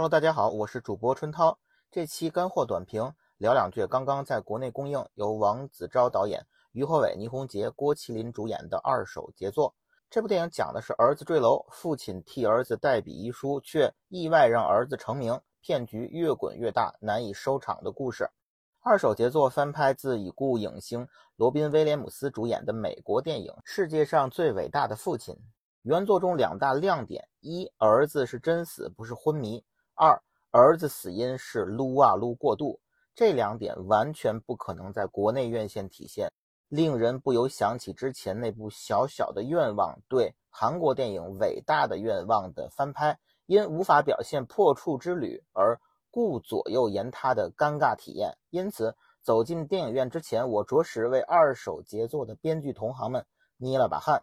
Hello，大家好，我是主播春涛。这期干货短评聊两句刚刚在国内公映，由王子昭导演、于和伟、倪虹洁、郭麒麟主演的二手杰作。这部电影讲的是儿子坠楼，父亲替儿子代笔遗书，却意外让儿子成名，骗局越滚越大，难以收场的故事。二手杰作翻拍自已故影星罗宾·威廉姆斯主演的美国电影《世界上最伟大的父亲》。原作中两大亮点：一，儿子是真死，不是昏迷。二儿子死因是撸啊撸过度，这两点完全不可能在国内院线体现，令人不由想起之前那部《小小的愿望》对韩国电影《伟大的愿望》的翻拍，因无法表现破处之旅而顾左右言他的尴尬体验。因此，走进电影院之前，我着实为二手杰作的编剧同行们捏了把汗。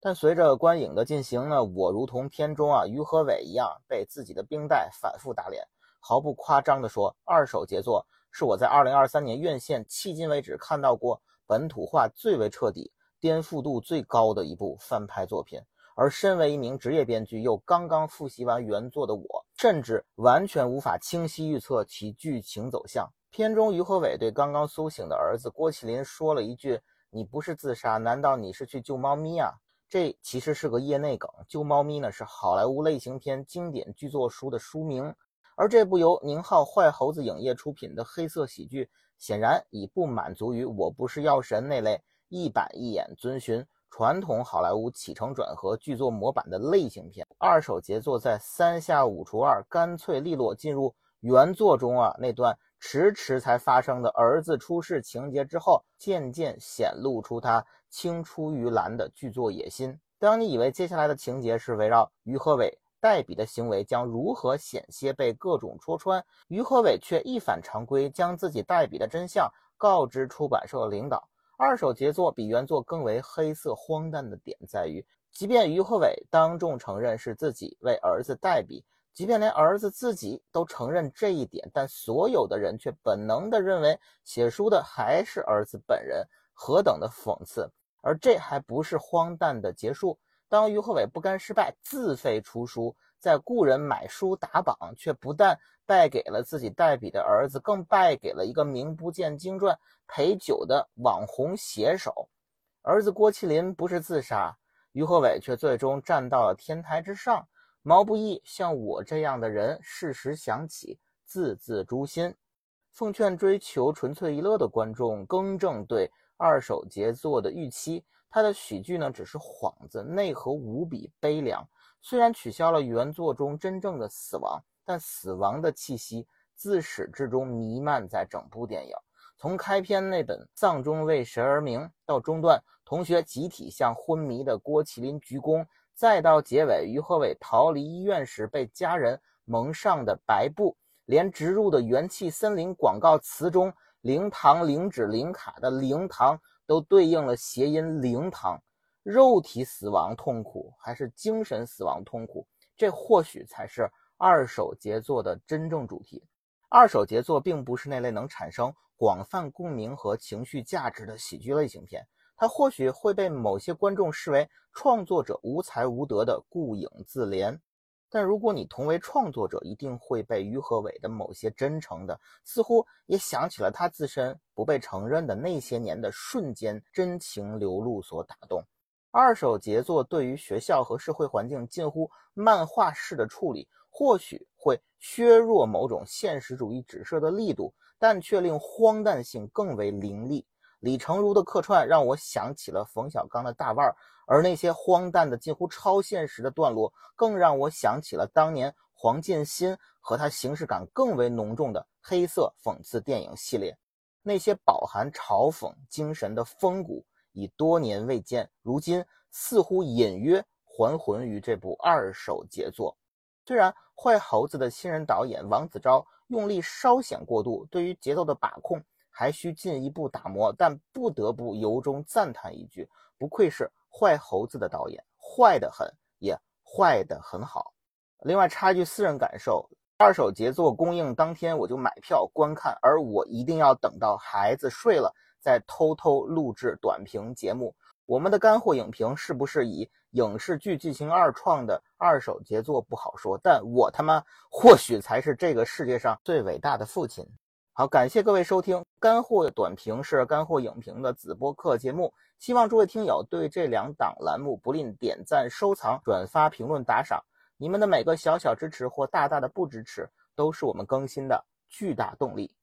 但随着观影的进行呢，我如同片中啊于和伟一样，被自己的冰袋反复打脸。毫不夸张地说，二手杰作是我在2023年院线迄今为止看到过本土化最为彻底、颠覆度最高的一部翻拍作品。而身为一名职业编剧，又刚刚复习完原作的我，甚至完全无法清晰预测其剧情走向。片中于和伟对刚刚苏醒的儿子郭麒麟说了一句：“你不是自杀，难道你是去救猫咪啊？”这其实是个业内梗，《救猫咪》呢是好莱坞类型片经典剧作书的书名，而这部由宁浩坏猴子影业出品的黑色喜剧，显然已不满足于我不是药神那类一板一眼遵循传统好莱坞起承转合剧作模板的类型片。二手杰作在三下五除二，干脆利落进入原作中啊那段。迟迟才发生的儿子出事情节之后，渐渐显露出他青出于蓝的巨作野心。当你以为接下来的情节是围绕于和伟代笔的行为将如何险些被各种戳穿，于和伟却一反常规，将自己代笔的真相告知出版社领导。二手杰作比原作更为黑色荒诞的点在于，即便于和伟当众承认是自己为儿子代笔。即便连儿子自己都承认这一点，但所有的人却本能地认为写书的还是儿子本人，何等的讽刺！而这还不是荒诞的结束。当于和伟不甘失败，自费出书，在故人买书打榜，却不但败给了自己代笔的儿子，更败给了一个名不见经传、陪酒的网红写手。儿子郭麒麟不是自杀，于和伟却最终站到了天台之上。毛不易像我这样的人，适时想起，字字诛心。奉劝追求纯粹娱乐的观众更正对二手杰作的预期。他的喜剧呢，只是幌子，内核无比悲凉。虽然取消了原作中真正的死亡，但死亡的气息自始至终弥漫在整部电影。从开篇那本“丧钟为谁而鸣”到中段同学集体向昏迷的郭麒麟鞠躬。再到结尾，于和伟逃离医院时被家人蒙上的白布，连植入的元气森林广告词中零糖、零脂、零卡的零糖都对应了谐音零糖。肉体死亡痛苦还是精神死亡痛苦？这或许才是二手杰作的真正主题。二手杰作并不是那类能产生广泛共鸣和情绪价值的喜剧类型片。它或许会被某些观众视为创作者无才无德的顾影自怜，但如果你同为创作者，一定会被于和伟的某些真诚的，似乎也想起了他自身不被承认的那些年的瞬间真情流露所打动。二手杰作对于学校和社会环境近乎漫画式的处理，或许会削弱某种现实主义指涉的力度，但却令荒诞性更为凌厉。李成儒的客串让我想起了冯小刚的大腕儿，而那些荒诞的、近乎超现实的段落，更让我想起了当年黄建新和他形式感更为浓重的黑色讽刺电影系列。那些饱含嘲讽精神的风骨已多年未见，如今似乎隐约还魂于这部二手杰作。虽然坏猴子的新人导演王子昭用力稍显过度，对于节奏的把控。还需进一步打磨，但不得不由衷赞叹一句：不愧是坏猴子的导演，坏得很，也坏得很好。另外插一句私人感受：二手杰作公映当天我就买票观看，而我一定要等到孩子睡了再偷偷录制短评节目。我们的干货影评是不是以影视剧进行二创的二手杰作不好说，但我他妈或许才是这个世界上最伟大的父亲。好，感谢各位收听干货短评是干货影评的子播客节目，希望诸位听友对这两档栏目不吝点赞、收藏、转发、评论、打赏，你们的每个小小支持或大大的不支持，都是我们更新的巨大动力。